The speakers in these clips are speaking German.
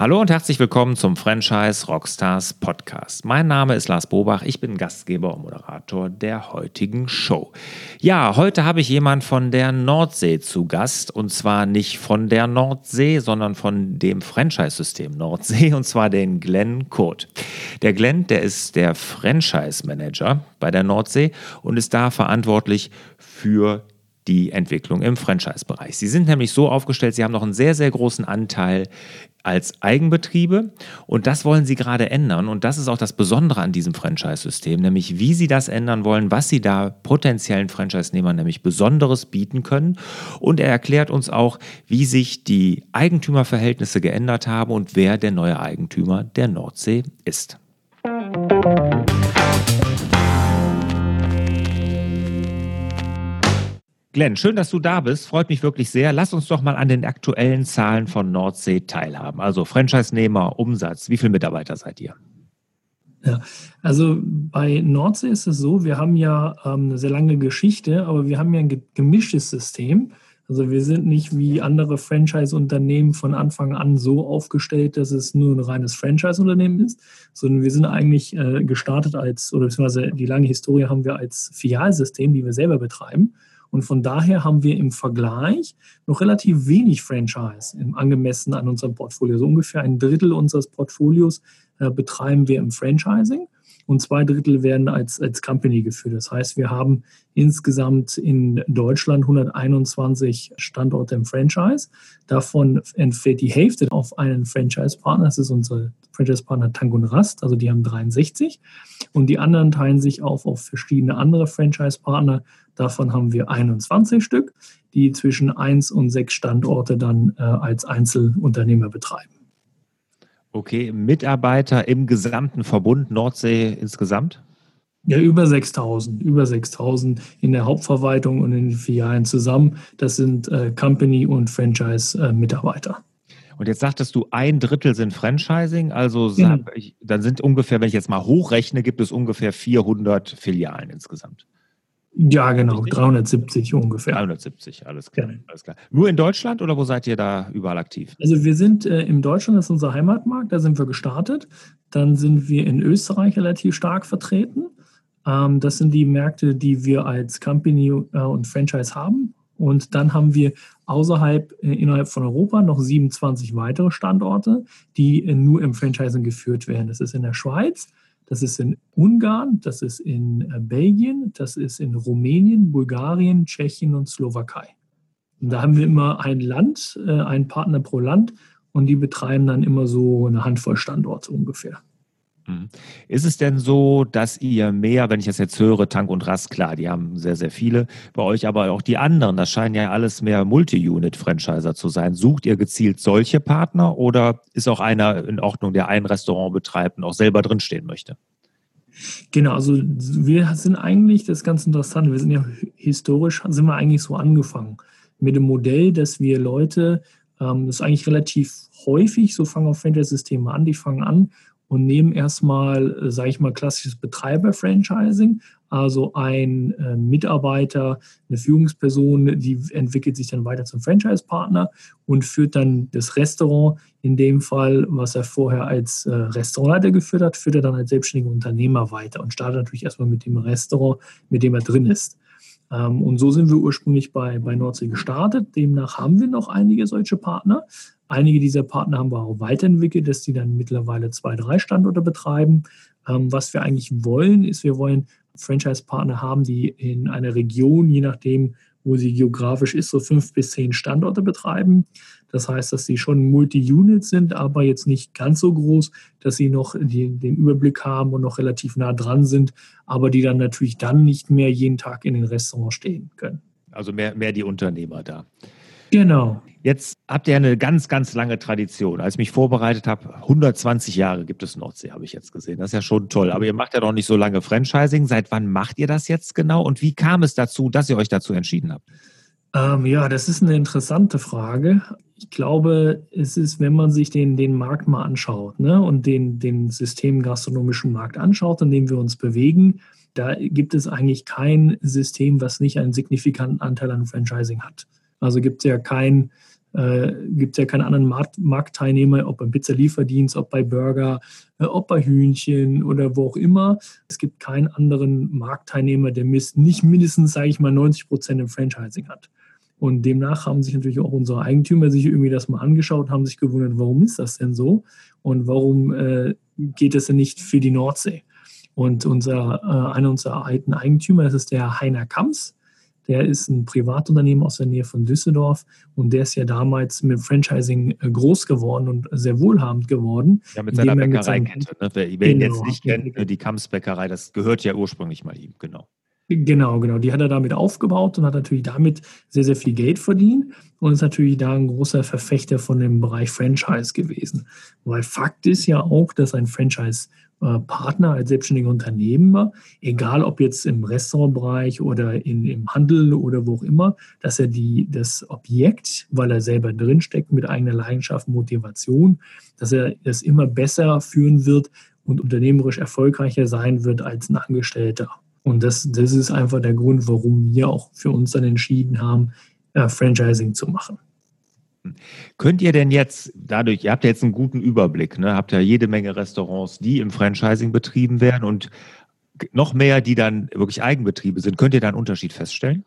Hallo und herzlich willkommen zum Franchise Rockstars Podcast. Mein Name ist Lars Bobach, ich bin Gastgeber und Moderator der heutigen Show. Ja, heute habe ich jemand von der Nordsee zu Gast und zwar nicht von der Nordsee, sondern von dem Franchise-System Nordsee und zwar den Glenn Kurt. Der Glenn, der ist der Franchise-Manager bei der Nordsee und ist da verantwortlich für die Entwicklung im Franchise-Bereich. Sie sind nämlich so aufgestellt, Sie haben noch einen sehr, sehr großen Anteil als Eigenbetriebe und das wollen Sie gerade ändern und das ist auch das Besondere an diesem Franchise-System, nämlich wie Sie das ändern wollen, was Sie da potenziellen Franchise-Nehmern nämlich Besonderes bieten können und er erklärt uns auch, wie sich die Eigentümerverhältnisse geändert haben und wer der neue Eigentümer der Nordsee ist. Glenn, schön, dass du da bist. Freut mich wirklich sehr. Lass uns doch mal an den aktuellen Zahlen von Nordsee teilhaben. Also Franchise-Nehmer, Umsatz. Wie viele Mitarbeiter seid ihr? Ja, also bei Nordsee ist es so, wir haben ja ähm, eine sehr lange Geschichte, aber wir haben ja ein gemischtes System. Also wir sind nicht wie andere Franchise-Unternehmen von Anfang an so aufgestellt, dass es nur ein reines Franchise-Unternehmen ist, sondern wir sind eigentlich äh, gestartet als, oder beziehungsweise die lange Historie haben wir als Filialsystem, die wir selber betreiben. Und von daher haben wir im Vergleich noch relativ wenig Franchise im angemessen an unserem Portfolio. So ungefähr ein Drittel unseres Portfolios äh, betreiben wir im Franchising und zwei Drittel werden als, als Company geführt. Das heißt, wir haben insgesamt in Deutschland 121 Standorte im Franchise. Davon entfällt die Hälfte auf einen Franchise-Partner. Das ist unser Franchise-Partner Tank und Rast, also die haben 63. Und die anderen teilen sich auf auf verschiedene andere Franchise-Partner. Davon haben wir 21 Stück, die zwischen 1 und 6 Standorte dann äh, als Einzelunternehmer betreiben. Okay, Mitarbeiter im gesamten Verbund Nordsee insgesamt? Ja, über 6000, über 6000 in der Hauptverwaltung und in den Filialen zusammen. Das sind äh, Company- und Franchise-Mitarbeiter. Und jetzt sagtest du, ein Drittel sind Franchising, also ja. Genau. ich, dann sind ungefähr, wenn ich jetzt mal hochrechne, gibt es ungefähr 400 Filialen insgesamt. Ja, genau, Richtig? 370 ungefähr. 370, alles klar, ja. alles klar. Nur in Deutschland oder wo seid ihr da überall aktiv? Also wir sind äh, in Deutschland, das ist unser Heimatmarkt, da sind wir gestartet. Dann sind wir in Österreich relativ stark vertreten. Ähm, das sind die Märkte, die wir als Company äh, und Franchise haben. Und dann haben wir außerhalb, äh, innerhalb von Europa noch 27 weitere Standorte, die äh, nur im Franchising geführt werden. Das ist in der Schweiz, das ist in Ungarn, das ist in äh, Belgien, das ist in Rumänien, Bulgarien, Tschechien und Slowakei. Und da haben wir immer ein Land, äh, einen Partner pro Land und die betreiben dann immer so eine Handvoll Standorte ungefähr. Mhm. Ist es denn so, dass ihr mehr, wenn ich das jetzt höre, Tank und Rast, klar, die haben sehr, sehr viele, bei euch aber auch die anderen, das scheinen ja alles mehr Multi-Unit-Franchiser zu sein. Sucht ihr gezielt solche Partner oder ist auch einer in Ordnung, der ein Restaurant betreibt und auch selber drinstehen möchte? Genau, also wir sind eigentlich, das ist ganz interessant, wir sind ja historisch, sind wir eigentlich so angefangen mit dem Modell, dass wir Leute, ähm, das ist eigentlich relativ häufig, so fangen auch Franchise-Systeme an, die fangen an und nehmen erstmal, äh, sage ich mal, klassisches Betreiber-Franchising. Also ein äh, Mitarbeiter, eine Führungsperson, die entwickelt sich dann weiter zum Franchise-Partner und führt dann das Restaurant, in dem Fall, was er vorher als äh, Restaurantleiter geführt hat, führt er dann als selbstständiger Unternehmer weiter und startet natürlich erstmal mit dem Restaurant, mit dem er drin ist. Ähm, und so sind wir ursprünglich bei, bei Nordsee gestartet. Demnach haben wir noch einige solche Partner. Einige dieser Partner haben wir auch weiterentwickelt, dass die dann mittlerweile zwei, drei Standorte betreiben. Ähm, was wir eigentlich wollen, ist, wir wollen Franchise-Partner haben, die in einer Region, je nachdem, wo sie geografisch ist, so fünf bis zehn Standorte betreiben. Das heißt, dass sie schon Multi-Unit sind, aber jetzt nicht ganz so groß, dass sie noch die, den Überblick haben und noch relativ nah dran sind, aber die dann natürlich dann nicht mehr jeden Tag in den Restaurants stehen können. Also mehr, mehr die Unternehmer da. Genau. Jetzt habt ihr eine ganz, ganz lange Tradition. Als ich mich vorbereitet habe, 120 Jahre gibt es Nordsee, habe ich jetzt gesehen. Das ist ja schon toll. Aber ihr macht ja noch nicht so lange Franchising. Seit wann macht ihr das jetzt genau? Und wie kam es dazu, dass ihr euch dazu entschieden habt? Ähm, ja, das ist eine interessante Frage. Ich glaube, es ist, wenn man sich den, den Markt mal anschaut ne, und den, den systemgastronomischen Markt anschaut, in dem wir uns bewegen, da gibt es eigentlich kein System, was nicht einen signifikanten Anteil an Franchising hat. Also gibt es ja kein äh, gibt es ja keine anderen Markt, Marktteilnehmer, ob beim Pizzalieferdienst, ob bei Burger, äh, ob bei Hühnchen oder wo auch immer. Es gibt keinen anderen Marktteilnehmer, der nicht mindestens, sage ich mal, 90 Prozent im Franchising hat. Und demnach haben sich natürlich auch unsere Eigentümer sich irgendwie das mal angeschaut, haben sich gewundert, warum ist das denn so und warum äh, geht es denn nicht für die Nordsee? Und unser, äh, einer unserer alten Eigentümer, das ist der Heiner Kamps, der ist ein Privatunternehmen aus der Nähe von Düsseldorf und der ist ja damals mit Franchising äh, groß geworden und sehr wohlhabend geworden. Ja, mit seiner Bäckereikette. Ne? Wer, wer ihn jetzt genau. nicht kennt, die Kamps Bäckerei, das gehört ja ursprünglich mal ihm, genau. Genau, genau. Die hat er damit aufgebaut und hat natürlich damit sehr, sehr viel Geld verdient und ist natürlich da ein großer Verfechter von dem Bereich Franchise gewesen. Weil Fakt ist ja auch, dass ein Franchise-Partner als selbstständiger Unternehmer, egal ob jetzt im Restaurantbereich oder in, im Handel oder wo auch immer, dass er die, das Objekt, weil er selber drinsteckt mit eigener Leidenschaft, Motivation, dass er es immer besser führen wird und unternehmerisch erfolgreicher sein wird als ein Angestellter. Und das, das ist einfach der Grund, warum wir auch für uns dann entschieden haben, äh, Franchising zu machen. Könnt ihr denn jetzt dadurch, ihr habt ja jetzt einen guten Überblick, ne? habt ja jede Menge Restaurants, die im Franchising betrieben werden und noch mehr, die dann wirklich Eigenbetriebe sind. Könnt ihr da einen Unterschied feststellen?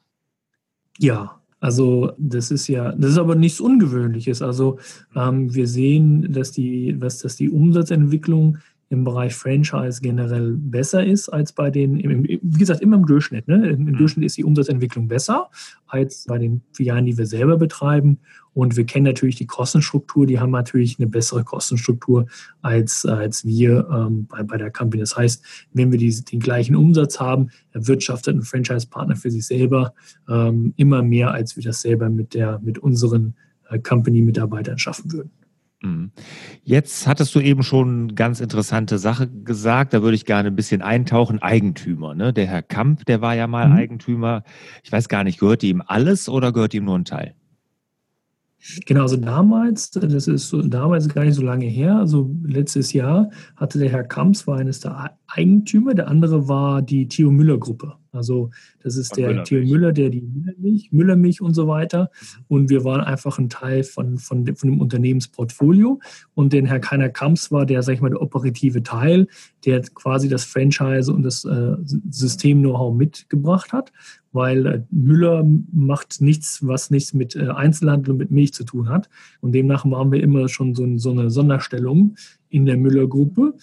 Ja, also das ist ja, das ist aber nichts Ungewöhnliches. Also ähm, wir sehen, dass die, was, dass die Umsatzentwicklung im Bereich Franchise generell besser ist als bei den, wie gesagt, immer im Durchschnitt. Ne? Im mhm. Durchschnitt ist die Umsatzentwicklung besser als bei den Filialen, die wir selber betreiben. Und wir kennen natürlich die Kostenstruktur, die haben natürlich eine bessere Kostenstruktur als, als wir ähm, bei, bei der Company. Das heißt, wenn wir die, den gleichen Umsatz haben, erwirtschaftet ein Franchise-Partner für sich selber ähm, immer mehr, als wir das selber mit, der, mit unseren äh, Company-Mitarbeitern schaffen würden. Mhm. Jetzt hattest du eben schon eine ganz interessante Sache gesagt, da würde ich gerne ein bisschen eintauchen. Eigentümer, ne? Der Herr Kamp, der war ja mal mhm. Eigentümer. Ich weiß gar nicht, gehört ihm alles oder gehört ihm nur ein Teil? Genau, also damals, das ist damals gar nicht so lange her, also letztes Jahr hatte der Herr Kamps, war eines der Eigentümer, der andere war die Theo Müller Gruppe. Also das ist der Theo Müller, der die Müllermilch, Müllermilch und so weiter. Mhm. Und wir waren einfach ein Teil von, von, von dem Unternehmensportfolio. Und den Herr Keiner Kamps war der, sag ich mal, der operative Teil, der quasi das Franchise und das äh, System-Know-how mitgebracht hat. Weil äh, Müller macht nichts, was nichts mit äh, Einzelhandel und mit Milch zu tun hat. Und demnach waren wir immer schon so, so eine Sonderstellung in der Müller-Gruppe.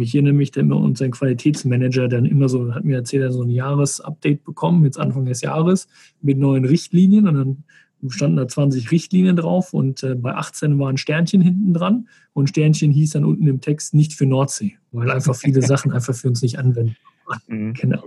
Ich erinnere mich, da immer unseren Qualitätsmanager dann immer so, hat mir erzählt, er so ein Jahresupdate bekommen, jetzt Anfang des Jahres, mit neuen Richtlinien und dann standen da 20 Richtlinien drauf und äh, bei 18 war ein Sternchen hinten dran und Sternchen hieß dann unten im Text nicht für Nordsee, weil einfach viele Sachen einfach für uns nicht anwenden. Mhm, genau.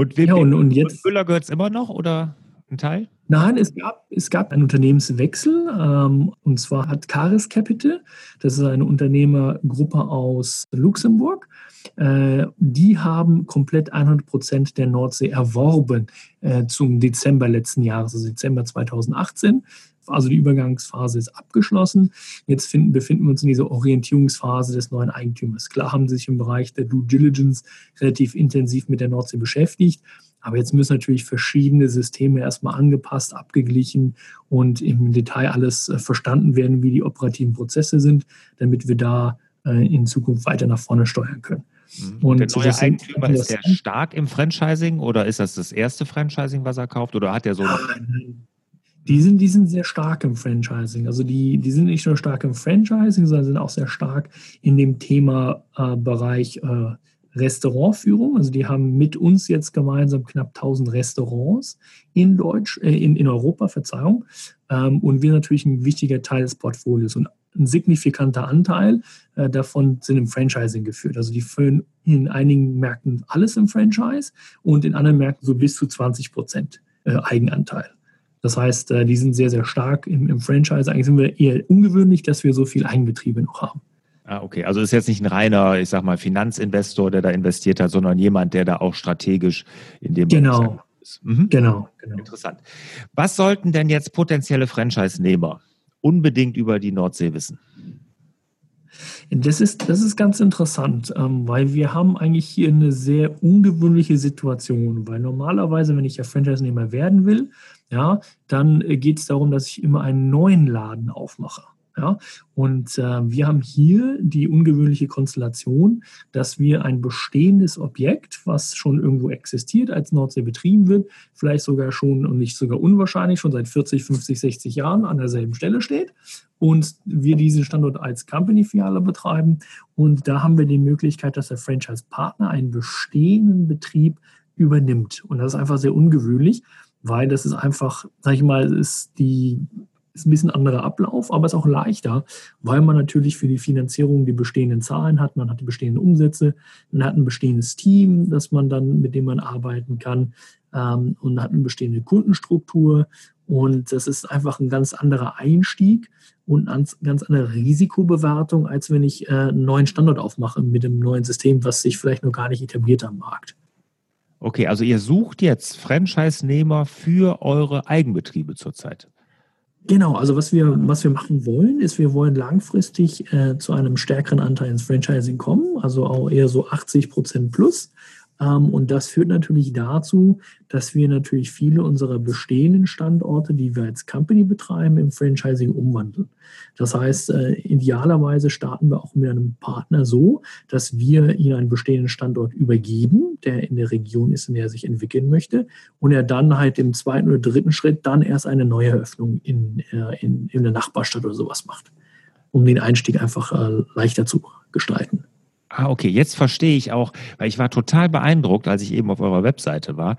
Und, wem, ja, und, und jetzt Müller gehört es immer noch oder? ein Teil? Nein, es gab, es gab einen Unternehmenswechsel. Ähm, und zwar hat Caris Capital, das ist eine Unternehmergruppe aus Luxemburg, äh, die haben komplett 100 Prozent der Nordsee erworben äh, zum Dezember letzten Jahres, also Dezember 2018. Also die Übergangsphase ist abgeschlossen. Jetzt finden, befinden wir uns in dieser Orientierungsphase des neuen Eigentümers. Klar haben sie sich im Bereich der Due Diligence relativ intensiv mit der Nordsee beschäftigt. Aber jetzt müssen natürlich verschiedene Systeme erstmal angepasst, abgeglichen und im Detail alles äh, verstanden werden, wie die operativen Prozesse sind, damit wir da äh, in Zukunft weiter nach vorne steuern können. Mhm. Und der neue Eigentümer, ist der stark im Franchising oder ist das das erste Franchising, was er kauft oder hat er so... Die sind, die sind sehr stark im Franchising. Also die, die sind nicht nur stark im Franchising, sondern sind auch sehr stark in dem Thema äh, Bereich äh, Restaurantführung. Also die haben mit uns jetzt gemeinsam knapp 1000 Restaurants in Deutsch, äh, in, in Europa, Verzeihung. Ähm, und wir natürlich ein wichtiger Teil des Portfolios. Und ein signifikanter Anteil äh, davon sind im Franchising geführt. Also die führen in einigen Märkten alles im Franchise und in anderen Märkten so bis zu 20 Prozent äh, Eigenanteil. Das heißt, äh, die sind sehr, sehr stark im, im Franchise. Eigentlich sind wir eher ungewöhnlich, dass wir so viel Eigenbetriebe noch haben. Ah, okay. Also ist jetzt nicht ein reiner, ich sag mal, Finanzinvestor, der da investiert hat, sondern jemand, der da auch strategisch in dem genau. ist. Mhm. Genau, genau. Interessant. Was sollten denn jetzt potenzielle Franchise-Nehmer unbedingt über die Nordsee wissen? Das ist, das ist ganz interessant, ähm, weil wir haben eigentlich hier eine sehr ungewöhnliche Situation, weil normalerweise, wenn ich ja Franchise-Nehmer werden will, ja, dann äh, geht es darum, dass ich immer einen neuen Laden aufmache. Ja? Und äh, wir haben hier die ungewöhnliche Konstellation, dass wir ein bestehendes Objekt, was schon irgendwo existiert, als Nordsee betrieben wird, vielleicht sogar schon und nicht sogar unwahrscheinlich schon seit 40, 50, 60 Jahren an derselben Stelle steht und wir diesen Standort als Company-Filiale betreiben. Und da haben wir die Möglichkeit, dass der Franchise-Partner einen bestehenden Betrieb übernimmt. Und das ist einfach sehr ungewöhnlich, weil das ist einfach, sag ich mal, ist die ist ein bisschen anderer Ablauf, aber es ist auch leichter, weil man natürlich für die Finanzierung die bestehenden Zahlen hat, man hat die bestehenden Umsätze, man hat ein bestehendes Team, das man dann, mit dem man arbeiten kann ähm, und hat eine bestehende Kundenstruktur. Und das ist einfach ein ganz anderer Einstieg und eine ganz andere Risikobewertung, als wenn ich äh, einen neuen Standort aufmache mit einem neuen System, was sich vielleicht noch gar nicht etabliert am Markt. Okay, also ihr sucht jetzt Franchise-Nehmer für eure Eigenbetriebe zurzeit. Genau, also was wir, was wir machen wollen, ist, wir wollen langfristig äh, zu einem stärkeren Anteil ins Franchising kommen, also auch eher so 80 Prozent plus. Ähm, und das führt natürlich dazu, dass wir natürlich viele unserer bestehenden Standorte, die wir als Company betreiben, im Franchising umwandeln. Das heißt, äh, idealerweise starten wir auch mit einem Partner so, dass wir ihm einen bestehenden Standort übergeben, der in der Region ist, in der er sich entwickeln möchte, und er dann halt im zweiten oder dritten Schritt dann erst eine neue Eröffnung in, äh, in, in der Nachbarstadt oder sowas macht, um den Einstieg einfach äh, leichter zu gestalten. Ah, okay, jetzt verstehe ich auch, weil ich war total beeindruckt, als ich eben auf eurer Webseite war.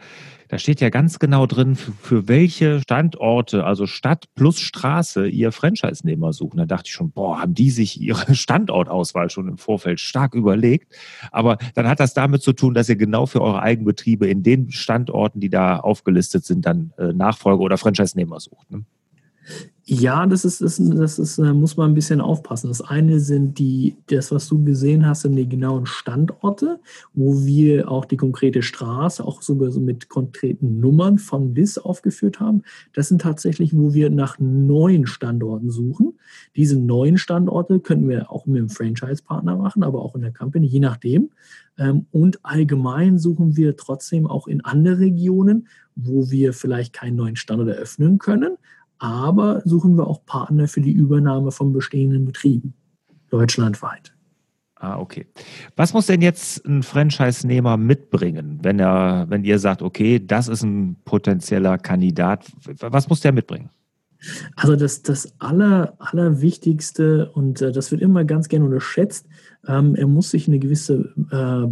Da steht ja ganz genau drin, für, für welche Standorte, also Stadt plus Straße, ihr Franchise-Nehmer suchen. Da dachte ich schon, boah, haben die sich ihre Standortauswahl schon im Vorfeld stark überlegt. Aber dann hat das damit zu tun, dass ihr genau für eure Eigenbetriebe in den Standorten, die da aufgelistet sind, dann äh, Nachfolger oder Franchise-Nehmer sucht. Ne? Ja, das ist, das ist, das ist, äh, muss man ein bisschen aufpassen. Das eine sind die, das, was du gesehen hast, sind die genauen Standorte, wo wir auch die konkrete Straße, auch sogar so mit konkreten Nummern von bis aufgeführt haben. Das sind tatsächlich, wo wir nach neuen Standorten suchen. Diese neuen Standorte können wir auch mit dem Franchise-Partner machen, aber auch in der Company, je nachdem. Ähm, und allgemein suchen wir trotzdem auch in andere Regionen, wo wir vielleicht keinen neuen Standort eröffnen können, aber suchen wir auch Partner für die Übernahme von bestehenden Betrieben deutschlandweit. Ah, okay. Was muss denn jetzt ein Franchise-Nehmer mitbringen, wenn er, wenn ihr sagt, okay, das ist ein potenzieller Kandidat? Was muss der mitbringen? Also das, das Aller, Allerwichtigste, und äh, das wird immer ganz gerne unterschätzt, ähm, er muss sich eine gewisse äh,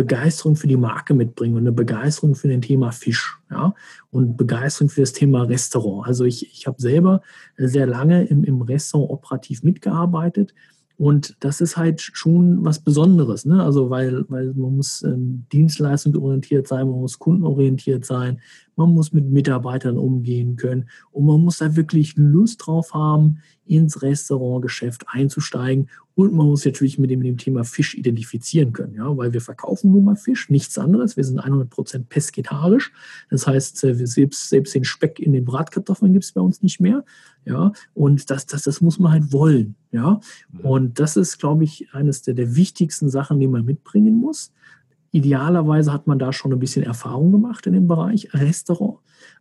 Begeisterung für die Marke mitbringen und eine Begeisterung für das Thema Fisch ja, und Begeisterung für das Thema Restaurant. Also ich, ich habe selber sehr lange im, im Restaurant operativ mitgearbeitet und das ist halt schon was Besonderes, ne? Also weil, weil man muss ähm, dienstleistungsorientiert sein, man muss kundenorientiert sein, man muss mit Mitarbeitern umgehen können und man muss da wirklich Lust drauf haben, ins Restaurantgeschäft einzusteigen und man muss natürlich mit dem, mit dem Thema Fisch identifizieren können, ja, weil wir verkaufen nun mal Fisch, nichts anderes. Wir sind 100% pesketarisch. Das heißt, äh, wir selbst, selbst den Speck in den Bratkartoffeln gibt es bei uns nicht mehr. Ja, und das, das, das muss man halt wollen. Ja, und das ist, glaube ich, eines der, der wichtigsten Sachen, die man mitbringen muss. Idealerweise hat man da schon ein bisschen Erfahrung gemacht in dem Bereich Restaurant.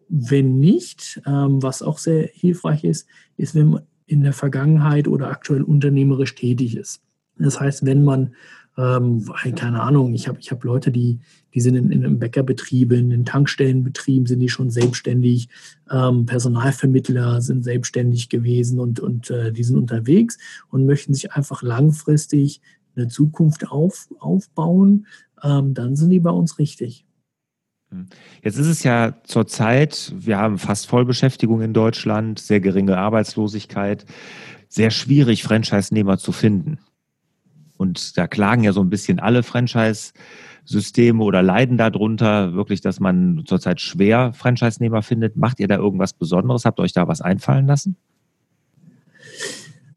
Wenn nicht, ähm, was auch sehr hilfreich ist, ist, wenn man in der Vergangenheit oder aktuell unternehmerisch tätig ist. Das heißt, wenn man, ähm, keine Ahnung, ich habe ich hab Leute, die, die sind in, in einem Bäckerbetrieb, in den Tankstellenbetrieben sind die schon selbstständig, ähm, Personalvermittler sind selbstständig gewesen und, und äh, die sind unterwegs und möchten sich einfach langfristig eine Zukunft auf, aufbauen, ähm, dann sind die bei uns richtig. Hm. Jetzt ist es ja zurzeit, wir haben fast Vollbeschäftigung in Deutschland, sehr geringe Arbeitslosigkeit, sehr schwierig, Franchise-Nehmer zu finden. Und da klagen ja so ein bisschen alle Franchise-Systeme oder leiden darunter, wirklich, dass man zurzeit schwer Franchise-Nehmer findet. Macht ihr da irgendwas Besonderes? Habt ihr euch da was einfallen lassen?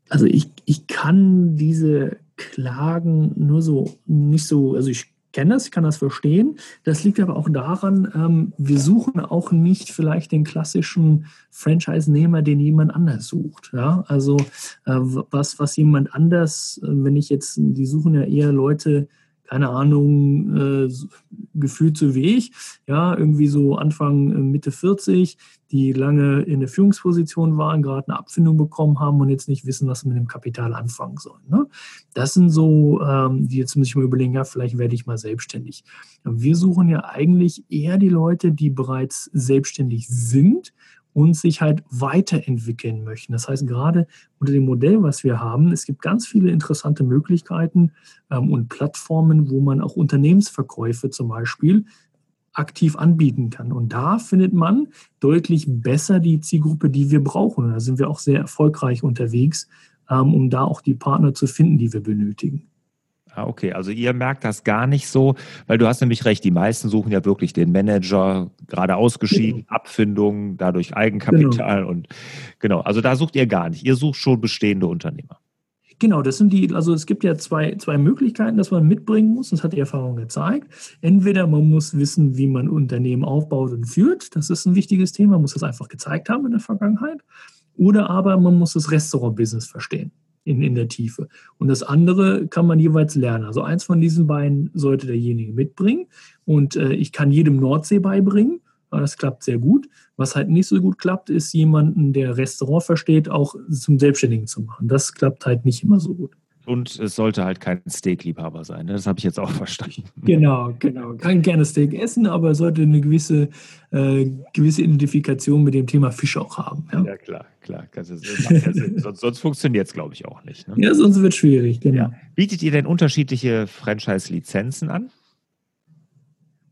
Also ich, ich kann diese Klagen nur so, nicht so, also ich kenne das, ich kann das verstehen. Das liegt aber auch daran, ähm, wir suchen auch nicht vielleicht den klassischen Franchise-Nehmer, den jemand anders sucht. Ja? Also äh, was, was jemand anders, äh, wenn ich jetzt, die suchen ja eher Leute, keine Ahnung, äh, gefühlt so wie ich, ja, irgendwie so Anfang, äh, Mitte 40, die lange in der Führungsposition waren, gerade eine Abfindung bekommen haben und jetzt nicht wissen, was sie mit dem Kapital anfangen sollen. Ne? Das sind so, ähm, die jetzt muss ich mal überlegen, ja, vielleicht werde ich mal selbstständig. Wir suchen ja eigentlich eher die Leute, die bereits selbstständig sind und sich halt weiterentwickeln möchten. Das heißt, gerade unter dem Modell, was wir haben, es gibt ganz viele interessante Möglichkeiten ähm, und Plattformen, wo man auch Unternehmensverkäufe zum Beispiel aktiv anbieten kann. Und da findet man deutlich besser die Zielgruppe, die wir brauchen. Da sind wir auch sehr erfolgreich unterwegs, ähm, um da auch die Partner zu finden, die wir benötigen. Ah, okay, also ihr merkt das gar nicht so, weil du hast nämlich recht, die meisten suchen ja wirklich den Manager, gerade ausgeschieden, genau. Abfindungen, dadurch Eigenkapital genau. und genau, also da sucht ihr gar nicht. Ihr sucht schon bestehende Unternehmer. Genau, das sind die, also es gibt ja zwei, zwei Möglichkeiten, dass man mitbringen muss, das hat die Erfahrung gezeigt. Entweder man muss wissen, wie man Unternehmen aufbaut und führt, das ist ein wichtiges Thema, man muss das einfach gezeigt haben in der Vergangenheit. Oder aber man muss das Restaurant-Business verstehen in, in der Tiefe. Und das andere kann man jeweils lernen. Also eins von diesen beiden sollte derjenige mitbringen. Und äh, ich kann jedem Nordsee beibringen. Das klappt sehr gut. Was halt nicht so gut klappt, ist jemanden, der Restaurant versteht, auch zum Selbstständigen zu machen. Das klappt halt nicht immer so gut. Und es sollte halt kein Steakliebhaber sein. Ne? Das habe ich jetzt auch verstanden. Genau, genau. Kann gerne Steak essen, aber sollte eine gewisse, äh, gewisse Identifikation mit dem Thema Fisch auch haben. Ja, ja klar, klar. sonst, sonst funktioniert es, glaube ich, auch nicht. Ne? Ja, sonst wird es schwierig, genau. Ja. Bietet ihr denn unterschiedliche Franchise-Lizenzen an?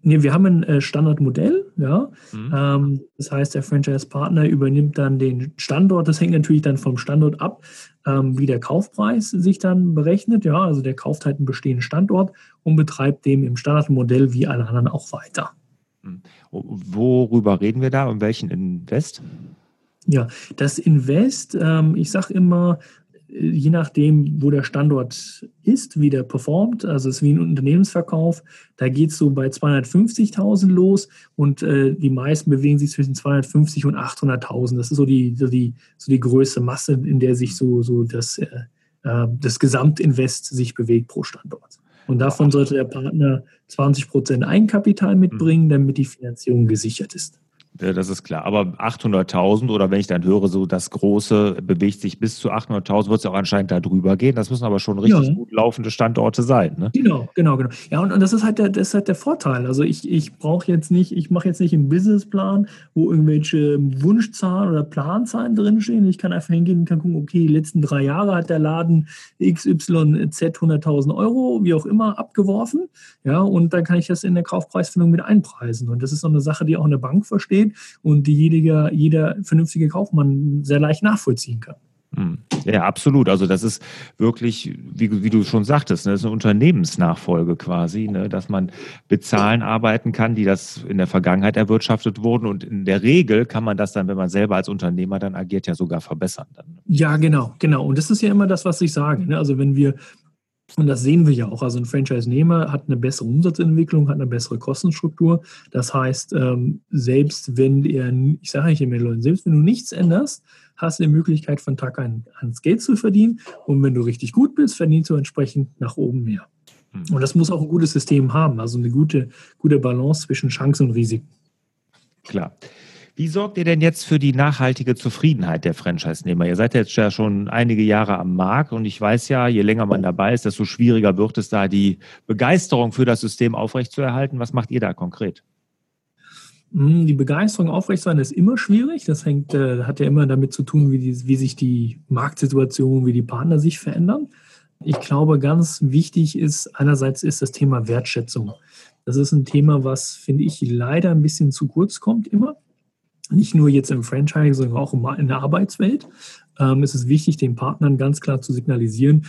Nee, wir haben ein äh, Standardmodell, ja. Mhm. Ähm, das heißt, der Franchise-Partner übernimmt dann den Standort. Das hängt natürlich dann vom Standort ab, ähm, wie der Kaufpreis sich dann berechnet. Ja, also der kauft halt einen bestehenden Standort und betreibt dem im Standardmodell wie alle anderen auch weiter. Mhm. Worüber reden wir da? Um welchen Invest? Ja, das Invest, ähm, ich sage immer, je nachdem, wo der Standort ist, wie der performt, also es ist wie ein Unternehmensverkauf, da geht es so bei 250.000 los und äh, die meisten bewegen sich zwischen 250 und 800.000. Das ist so die, so die, so die größte Masse, in der sich so, so das, äh, äh das Gesamtinvest sich bewegt pro Standort. Und davon sollte der Partner 20 Prozent Eigenkapital mitbringen, damit die Finanzierung gesichert ist. Das ist klar. Aber 800.000 oder wenn ich dann höre, so das Große bewegt sich bis zu 800.000, wird es ja auch anscheinend da drüber gehen. Das müssen aber schon richtig ja. gut laufende Standorte sein. Ne? Genau, genau, genau. Ja, und, und das, ist halt der, das ist halt der Vorteil. Also ich, ich brauche jetzt nicht, ich mache jetzt nicht einen Businessplan, wo irgendwelche Wunschzahlen oder Planzahlen drinstehen. Ich kann einfach hingehen und kann gucken, okay, die letzten drei Jahre hat der Laden XYZ 100.000 Euro, wie auch immer, abgeworfen. Ja, und dann kann ich das in der Kaufpreisfindung mit einpreisen. Und das ist so eine Sache, die auch eine Bank versteht und die jeder, jeder vernünftige Kaufmann sehr leicht nachvollziehen kann. Hm. Ja, absolut. Also das ist wirklich, wie, wie du schon sagtest, ne, das ist eine Unternehmensnachfolge quasi, ne, dass man bezahlen arbeiten kann, die das in der Vergangenheit erwirtschaftet wurden. Und in der Regel kann man das dann, wenn man selber als Unternehmer dann agiert, ja sogar verbessern. Dann. Ja, genau, genau. Und das ist ja immer das, was ich sage. Ne? Also wenn wir und das sehen wir ja auch. Also ein Franchise-Nehmer hat eine bessere Umsatzentwicklung, hat eine bessere Kostenstruktur. Das heißt, ähm, selbst wenn er, ich sage nicht immer Leuten, selbst wenn du nichts änderst, hast du die Möglichkeit, von Tag an ans Geld zu verdienen. Und wenn du richtig gut bist, verdienst du entsprechend nach oben mehr. Hm. Und das muss auch ein gutes System haben, also eine gute, gute Balance zwischen Chance und Risiko. Klar. Wie sorgt ihr denn jetzt für die nachhaltige Zufriedenheit der Franchise-Nehmer? Ihr seid jetzt ja schon einige Jahre am Markt und ich weiß ja, je länger man dabei ist, desto schwieriger wird es da, die Begeisterung für das System aufrechtzuerhalten. Was macht ihr da konkret? Hm, die Begeisterung aufrechtzuerhalten ist immer schwierig. Das hängt, äh, hat ja immer damit zu tun, wie, die, wie sich die Marktsituation, wie die Partner sich verändern. Ich glaube, ganz wichtig ist, einerseits ist das Thema Wertschätzung. Das ist ein Thema, was, finde ich, leider ein bisschen zu kurz kommt immer nicht nur jetzt im Franchise, sondern auch in der Arbeitswelt. Ähm, es ist wichtig, den Partnern ganz klar zu signalisieren,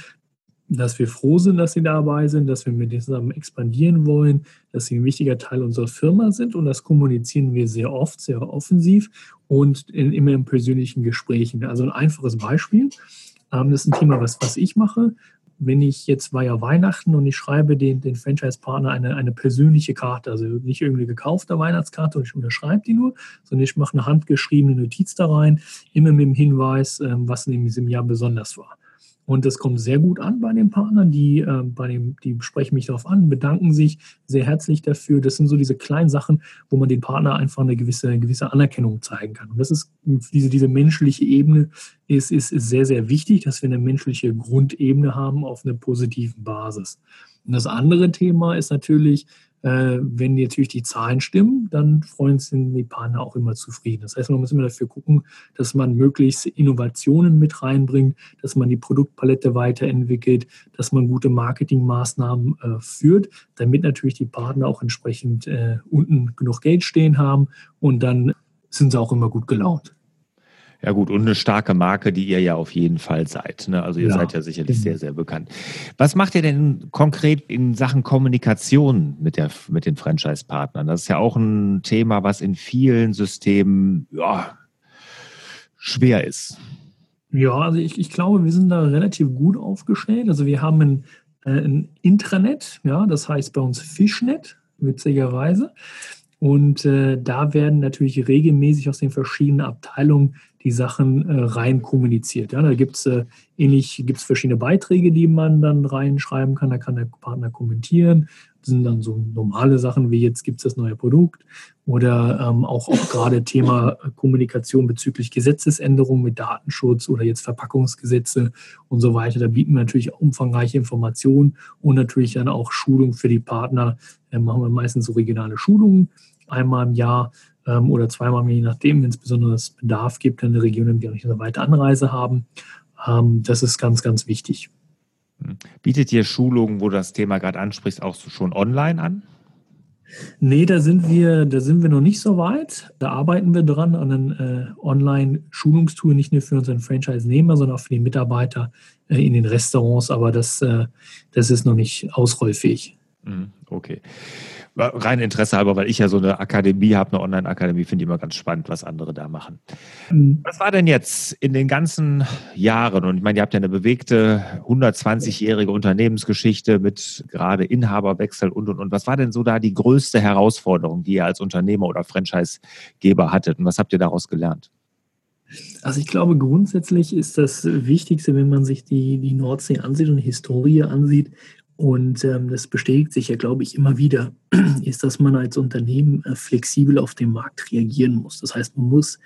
dass wir froh sind, dass sie dabei sind, dass wir mit denen zusammen expandieren wollen, dass sie ein wichtiger Teil unserer Firma sind und das kommunizieren wir sehr oft, sehr offensiv und in, immer in persönlichen Gesprächen. Also ein einfaches Beispiel, ähm, das ist ein Thema, was, was ich mache. Wenn ich jetzt war ja Weihnachten und ich schreibe den, den Franchise-Partner eine, eine persönliche Karte, also nicht irgendwie gekaufte Weihnachtskarte und ich unterschreibe die nur, sondern ich mache eine handgeschriebene Notiz da rein, immer mit dem Hinweis, ähm, was in diesem Jahr besonders war. Und das kommt sehr gut an bei den Partnern, die, äh, bei dem, die sprechen mich darauf an, bedanken sich sehr herzlich dafür. Das sind so diese kleinen Sachen, wo man den Partner einfach eine gewisse, gewisse Anerkennung zeigen kann. Und das ist diese, diese menschliche Ebene ist, ist, ist sehr, sehr wichtig, dass wir eine menschliche Grundebene haben auf einer positiven Basis. Und das andere Thema ist natürlich, wenn natürlich die Zahlen stimmen, dann freuen sich die Partner auch immer zufrieden. Das heißt, man muss immer dafür gucken, dass man möglichst Innovationen mit reinbringt, dass man die Produktpalette weiterentwickelt, dass man gute Marketingmaßnahmen äh, führt, damit natürlich die Partner auch entsprechend äh, unten genug Geld stehen haben und dann sind sie auch immer gut gelaunt. Ja gut, und eine starke Marke, die ihr ja auf jeden Fall seid. Ne? Also ihr ja. seid ja sicherlich mhm. sehr, sehr bekannt. Was macht ihr denn konkret in Sachen Kommunikation mit, der, mit den Franchise-Partnern? Das ist ja auch ein Thema, was in vielen Systemen ja, schwer ist. Ja, also ich, ich glaube, wir sind da relativ gut aufgestellt. Also wir haben ein, äh, ein Intranet, ja, das heißt bei uns Fishnet, witzigerweise. Und äh, da werden natürlich regelmäßig aus den verschiedenen Abteilungen die Sachen äh, rein kommuniziert. Ja, da gibt es äh, ähnlich gibt's verschiedene Beiträge, die man dann reinschreiben kann. Da kann der Partner kommentieren. Das sind dann so normale Sachen wie jetzt gibt es das neue Produkt oder ähm, auch, auch gerade Thema Kommunikation bezüglich Gesetzesänderungen mit Datenschutz oder jetzt Verpackungsgesetze und so weiter. Da bieten wir natürlich umfangreiche Informationen und natürlich dann auch Schulung für die Partner. Da machen wir meistens so regionale Schulungen einmal im Jahr ähm, oder zweimal, je nachdem, wenn es besonders Bedarf gibt in Region, die auch nicht eine weite Anreise haben. Ähm, das ist ganz, ganz wichtig. Hm. Bietet ihr Schulungen, wo du das Thema gerade ansprichst, auch schon online an? Nee, da sind wir, da sind wir noch nicht so weit. Da arbeiten wir dran an einem äh, Online-Schulungstool, nicht nur für unseren Franchise-Nehmer, sondern auch für die Mitarbeiter äh, in den Restaurants. Aber das, äh, das ist noch nicht ausrollfähig. Hm, okay rein Interesse halber, weil ich ja so eine Akademie habe, eine Online-Akademie, finde ich immer ganz spannend, was andere da machen. Mhm. Was war denn jetzt in den ganzen Jahren, und ich meine, ihr habt ja eine bewegte 120-jährige Unternehmensgeschichte mit gerade Inhaberwechsel und, und, und. Was war denn so da die größte Herausforderung, die ihr als Unternehmer oder Franchisegeber hattet? Und was habt ihr daraus gelernt? Also ich glaube, grundsätzlich ist das Wichtigste, wenn man sich die, die Nordsee ansieht und die Historie ansieht, und ähm, das bestätigt sich ja, glaube ich, immer wieder, ist, dass man als Unternehmen äh, flexibel auf den Markt reagieren muss. Das heißt, man muss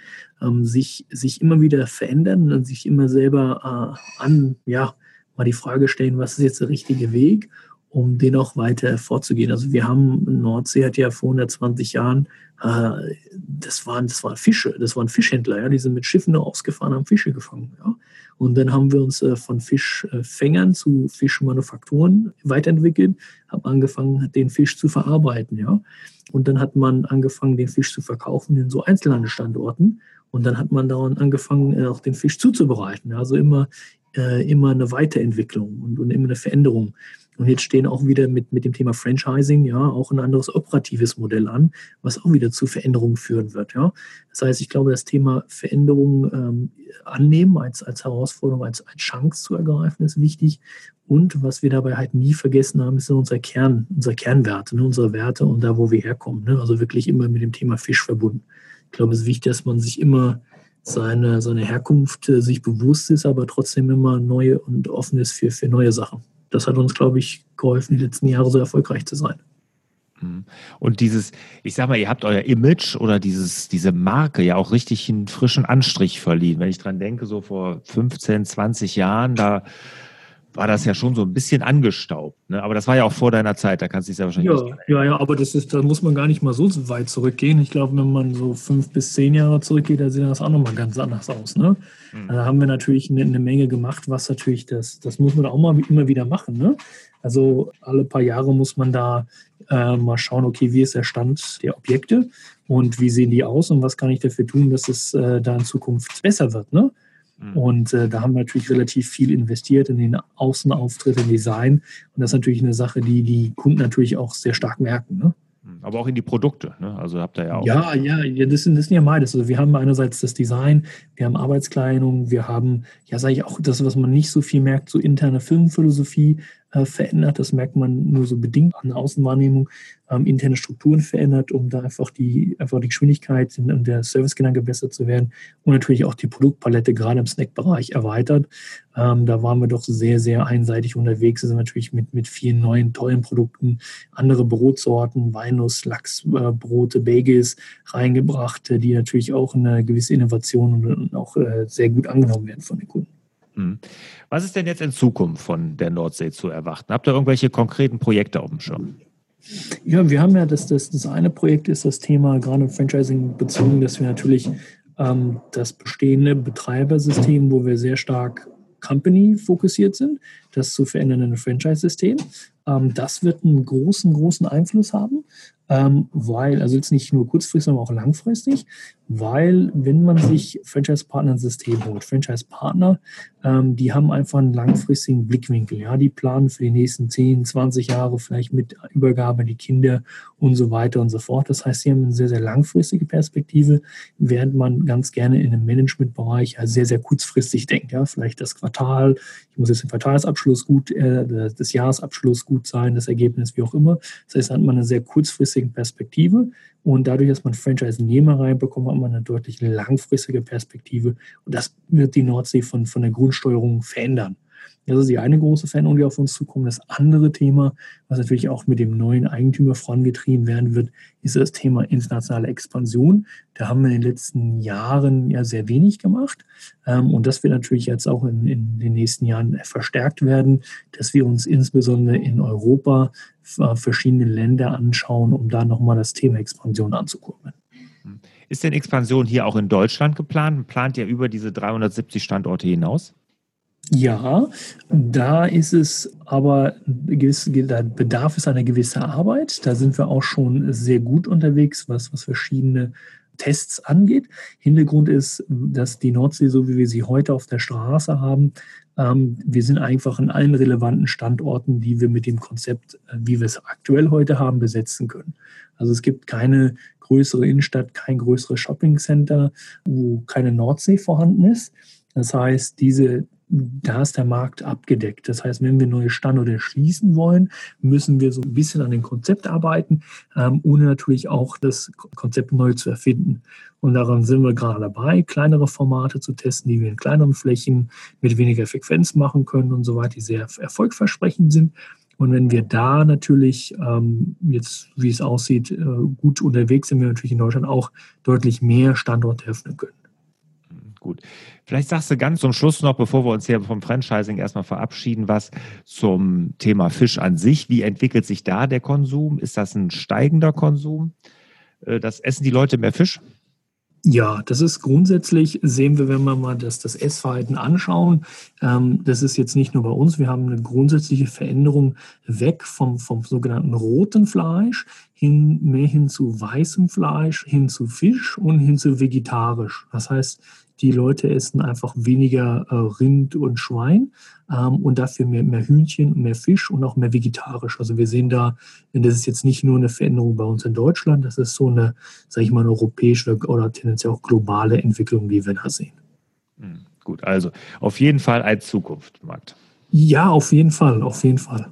ähm, sich, sich immer wieder verändern und sich immer selber äh, an, ja, mal die Frage stellen, was ist jetzt der richtige Weg, um den auch weiter vorzugehen. Also wir haben, Nordsee hat ja vor 120 Jahren, äh, das, waren, das waren Fische, das waren Fischhändler, ja, die sind mit Schiffen ausgefahren, haben Fische gefangen. Ja. Und dann haben wir uns äh, von Fischfängern zu Fischmanufakturen weiterentwickelt, haben angefangen, den Fisch zu verarbeiten. Ja? Und dann hat man angefangen, den Fisch zu verkaufen in so Einzelhandelsstandorten. Und dann hat man daran angefangen, äh, auch den Fisch zuzubereiten. Also immer, äh, immer eine Weiterentwicklung und, und immer eine Veränderung. Und jetzt stehen auch wieder mit, mit dem Thema Franchising ja auch ein anderes operatives Modell an, was auch wieder zu Veränderungen führen wird. Ja. Das heißt, ich glaube, das Thema Veränderung ähm, annehmen als, als Herausforderung, als, als Chance zu ergreifen, ist wichtig. Und was wir dabei halt nie vergessen haben, ist unser Kern, unsere Kernwerte, ne, unsere Werte und da, wo wir herkommen. Ne? Also wirklich immer mit dem Thema Fisch verbunden. Ich glaube, es ist wichtig, dass man sich immer seine, seine Herkunft äh, sich bewusst ist, aber trotzdem immer neue und offen ist für, für neue Sachen das hat uns, glaube ich, geholfen, die letzten Jahre so erfolgreich zu sein. Mhm. Und dieses, ich sag mal, ihr habt euer Image oder dieses, diese Marke ja auch richtig einen frischen Anstrich verliehen. Wenn ich dran denke, so vor 15, 20 Jahren, da war das ja schon so ein bisschen angestaubt. Ne? Aber das war ja auch vor deiner Zeit, da kannst du dich ja wahrscheinlich ja, Ja, ja, aber das ist, da muss man gar nicht mal so weit zurückgehen. Ich glaube, wenn man so fünf bis zehn Jahre zurückgeht, da sieht das auch nochmal ganz anders aus. Ne? Mhm. Da haben wir natürlich eine, eine, Menge gemacht, was natürlich, das, das muss man auch mal immer wieder machen. Ne? Also alle paar Jahre muss man da äh, mal schauen, okay, wie ist der Stand der Objekte und wie sehen die aus und was kann ich dafür tun, dass es äh, da in Zukunft besser wird. Ne? Mhm. Und äh, da haben wir natürlich relativ viel investiert in den Außenauftritt, im Design. Und das ist natürlich eine Sache, die die Kunden natürlich auch sehr stark merken. Ne? Aber auch in die Produkte. Ne? Also habt ihr ja auch. Ja, ja, das sind, das sind ja beides. Also wir haben einerseits das Design, wir haben Arbeitskleidung, wir haben, ja, sage ich auch, das, was man nicht so viel merkt, so interne Firmenphilosophie äh, verändert. Das merkt man nur so bedingt an der Außenwahrnehmung. Ähm, interne Strukturen verändert, um da einfach die, einfach die Geschwindigkeit und der Servicegedanke besser zu werden. Und natürlich auch die Produktpalette gerade im Snackbereich erweitert. Ähm, da waren wir doch sehr, sehr einseitig unterwegs. Da sind wir natürlich mit, mit vielen neuen, tollen Produkten, andere Brotsorten, Walnuss, Lachsbrote, äh, Bagels reingebracht, die natürlich auch eine gewisse Innovation und, auch äh, sehr gut angenommen werden von den Kunden. Hm. Was ist denn jetzt in Zukunft von der Nordsee zu erwarten? Habt ihr irgendwelche konkreten Projekte auf dem Schirm? Ja, wir haben ja das, das, das eine Projekt ist das Thema gerade im Franchising bezogen, dass wir natürlich ähm, das bestehende Betreibersystem, wo wir sehr stark Company fokussiert sind, das zu verändernde Franchise-System. Ähm, das wird einen großen, großen Einfluss haben ähm, weil, also jetzt nicht nur kurzfristig, sondern auch langfristig, weil wenn man sich Franchise-Partner ins System holt, Franchise-Partner, ähm, die haben einfach einen langfristigen Blickwinkel, ja, die planen für die nächsten 10, 20 Jahre vielleicht mit Übergabe an die Kinder und so weiter und so fort. Das heißt, sie haben eine sehr, sehr langfristige Perspektive, während man ganz gerne in einem Managementbereich ja sehr, sehr kurzfristig denkt, ja, vielleicht das Quartal, ich muss jetzt den Quartalsabschluss gut, äh, das Jahresabschluss gut sein, das Ergebnis, wie auch immer. Das heißt, da hat man eine sehr kurzfristige Perspektive und dadurch, dass man Franchise-Nehmer reinbekommt, hat man eine deutlich langfristige Perspektive und das wird die Nordsee von, von der Grundsteuerung verändern. Das ist die eine große Veränderung, die auf uns zukommt. Das andere Thema, was natürlich auch mit dem neuen Eigentümer vorangetrieben werden wird, ist das Thema internationale Expansion. Da haben wir in den letzten Jahren ja sehr wenig gemacht. Ähm, und das wird natürlich jetzt auch in, in den nächsten Jahren verstärkt werden, dass wir uns insbesondere in Europa äh, verschiedene Länder anschauen, um da nochmal das Thema Expansion anzukurbeln. Ist denn Expansion hier auch in Deutschland geplant? Plant ihr über diese 370 Standorte hinaus? Ja, da ist es aber, da bedarf es einer gewissen Arbeit. Da sind wir auch schon sehr gut unterwegs, was, was verschiedene Tests angeht. Hintergrund ist, dass die Nordsee, so wie wir sie heute auf der Straße haben, ähm, wir sind einfach in allen relevanten Standorten, die wir mit dem Konzept, äh, wie wir es aktuell heute haben, besetzen können. Also es gibt keine größere Innenstadt, kein größeres Shoppingcenter, wo keine Nordsee vorhanden ist. Das heißt, diese da ist der Markt abgedeckt. Das heißt, wenn wir neue Standorte schließen wollen, müssen wir so ein bisschen an dem Konzept arbeiten, ähm, ohne natürlich auch das Konzept neu zu erfinden. Und daran sind wir gerade dabei, kleinere Formate zu testen, die wir in kleineren Flächen mit weniger Frequenz machen können und so weiter, die sehr erfolgversprechend sind. Und wenn wir da natürlich ähm, jetzt, wie es aussieht, äh, gut unterwegs sind, wir natürlich in Deutschland auch deutlich mehr Standorte öffnen können. Gut. Vielleicht sagst du ganz zum Schluss noch, bevor wir uns hier vom Franchising erstmal verabschieden, was zum Thema Fisch an sich. Wie entwickelt sich da der Konsum? Ist das ein steigender Konsum? Äh, das essen die Leute mehr Fisch? Ja, das ist grundsätzlich, sehen wir, wenn wir mal das, das Essverhalten anschauen, ähm, das ist jetzt nicht nur bei uns, wir haben eine grundsätzliche Veränderung weg vom, vom sogenannten roten Fleisch hin, mehr hin zu weißem Fleisch, hin zu Fisch und hin zu vegetarisch. Das heißt, die Leute essen einfach weniger äh, Rind und Schwein ähm, und dafür mehr, mehr Hühnchen, mehr Fisch und auch mehr vegetarisch. Also wir sehen da, das ist jetzt nicht nur eine Veränderung bei uns in Deutschland, das ist so eine, sage ich mal, eine europäische oder tendenziell auch globale Entwicklung, die wir da sehen. Hm, gut, also auf jeden Fall ein Zukunftsmarkt. Ja, auf jeden Fall, auf jeden Fall.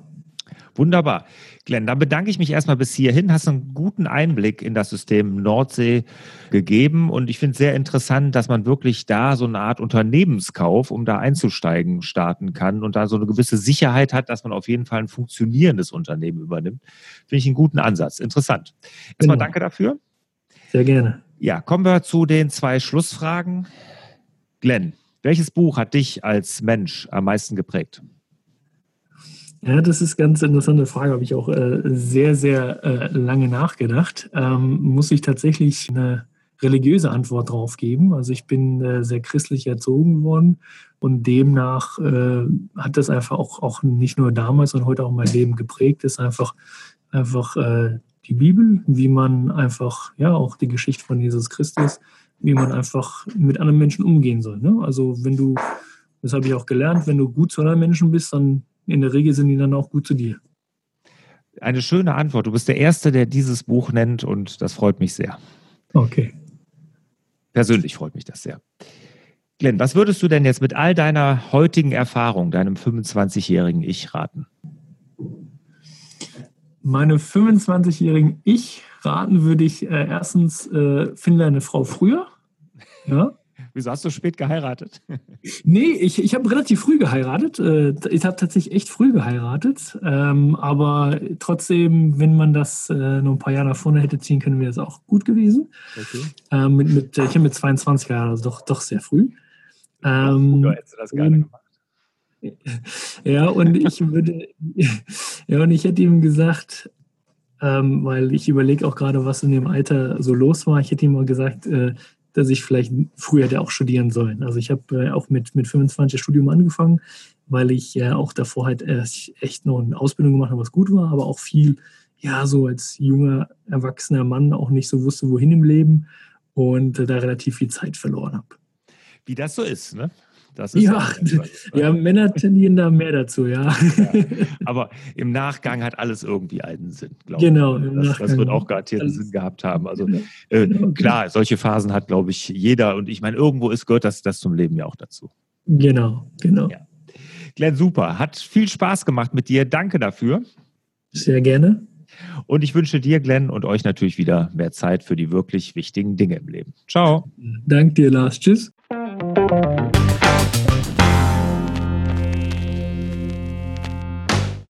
Wunderbar. Glenn, dann bedanke ich mich erstmal bis hierhin. Hast einen guten Einblick in das System Nordsee gegeben und ich finde es sehr interessant, dass man wirklich da so eine Art Unternehmenskauf, um da einzusteigen, starten kann und da so eine gewisse Sicherheit hat, dass man auf jeden Fall ein funktionierendes Unternehmen übernimmt. Finde ich einen guten Ansatz. Interessant. Erstmal genau. danke dafür. Sehr gerne. Ja, kommen wir zu den zwei Schlussfragen. Glenn, welches Buch hat dich als Mensch am meisten geprägt? Ja, das ist ganz interessante Frage. Habe ich auch äh, sehr, sehr äh, lange nachgedacht. Ähm, muss ich tatsächlich eine religiöse Antwort drauf geben. Also ich bin äh, sehr christlich erzogen worden und demnach äh, hat das einfach auch, auch nicht nur damals, sondern heute auch mein Leben geprägt. Ist einfach, einfach äh, die Bibel, wie man einfach, ja, auch die Geschichte von Jesus Christus, wie man einfach mit anderen Menschen umgehen soll. Ne? Also wenn du, das habe ich auch gelernt, wenn du gut zu anderen Menschen bist, dann in der Regel sind die dann auch gut zu dir. eine schöne Antwort. Du bist der Erste, der dieses Buch nennt und das freut mich sehr. Okay. Persönlich freut mich das sehr. Glenn, was würdest du denn jetzt mit all deiner heutigen Erfahrung, deinem 25-jährigen Ich raten? Meine 25-jährigen Ich raten würde ich äh, erstens, äh, finde eine Frau früher. Ja. Wieso hast du spät geheiratet? Nee, ich, ich habe relativ früh geheiratet. Äh, ich habe tatsächlich echt früh geheiratet. Ähm, aber trotzdem, wenn man das äh, noch ein paar Jahre nach vorne hätte ziehen können, wäre das auch gut gewesen. Okay. Ähm, mit, mit, ich habe mit 22 geheiratet, also doch, doch sehr früh. Ähm, Oder hättest du das gerne gemacht? Ja, und ich würde, ja, und ich hätte ihm gesagt, ähm, weil ich überlege auch gerade, was in dem Alter so los war. Ich hätte ihm mal gesagt, äh, dass ich vielleicht früher hätte auch studieren sollen. Also ich habe äh, auch mit, mit 25 Studium angefangen, weil ich ja auch davor halt erst echt noch eine Ausbildung gemacht habe, was gut war, aber auch viel, ja, so als junger, erwachsener Mann auch nicht so wusste, wohin im Leben und äh, da relativ viel Zeit verloren habe. Wie das so ist, ne? Ja, ja, Männer tendieren da mehr dazu, ja. ja. Aber im Nachgang hat alles irgendwie einen Sinn, glaube genau, ich. Genau. Das, das, wird auch garantiert einen Sinn gehabt haben. Also genau. äh, genau, klar, solche Phasen hat, glaube ich, jeder. Und ich meine, irgendwo ist gehört das, das zum Leben ja auch dazu. Genau, genau. Ja. Glenn, super. Hat viel Spaß gemacht mit dir. Danke dafür. Sehr gerne. Und ich wünsche dir, Glenn, und euch natürlich wieder mehr Zeit für die wirklich wichtigen Dinge im Leben. Ciao. Danke dir, Lars. Tschüss.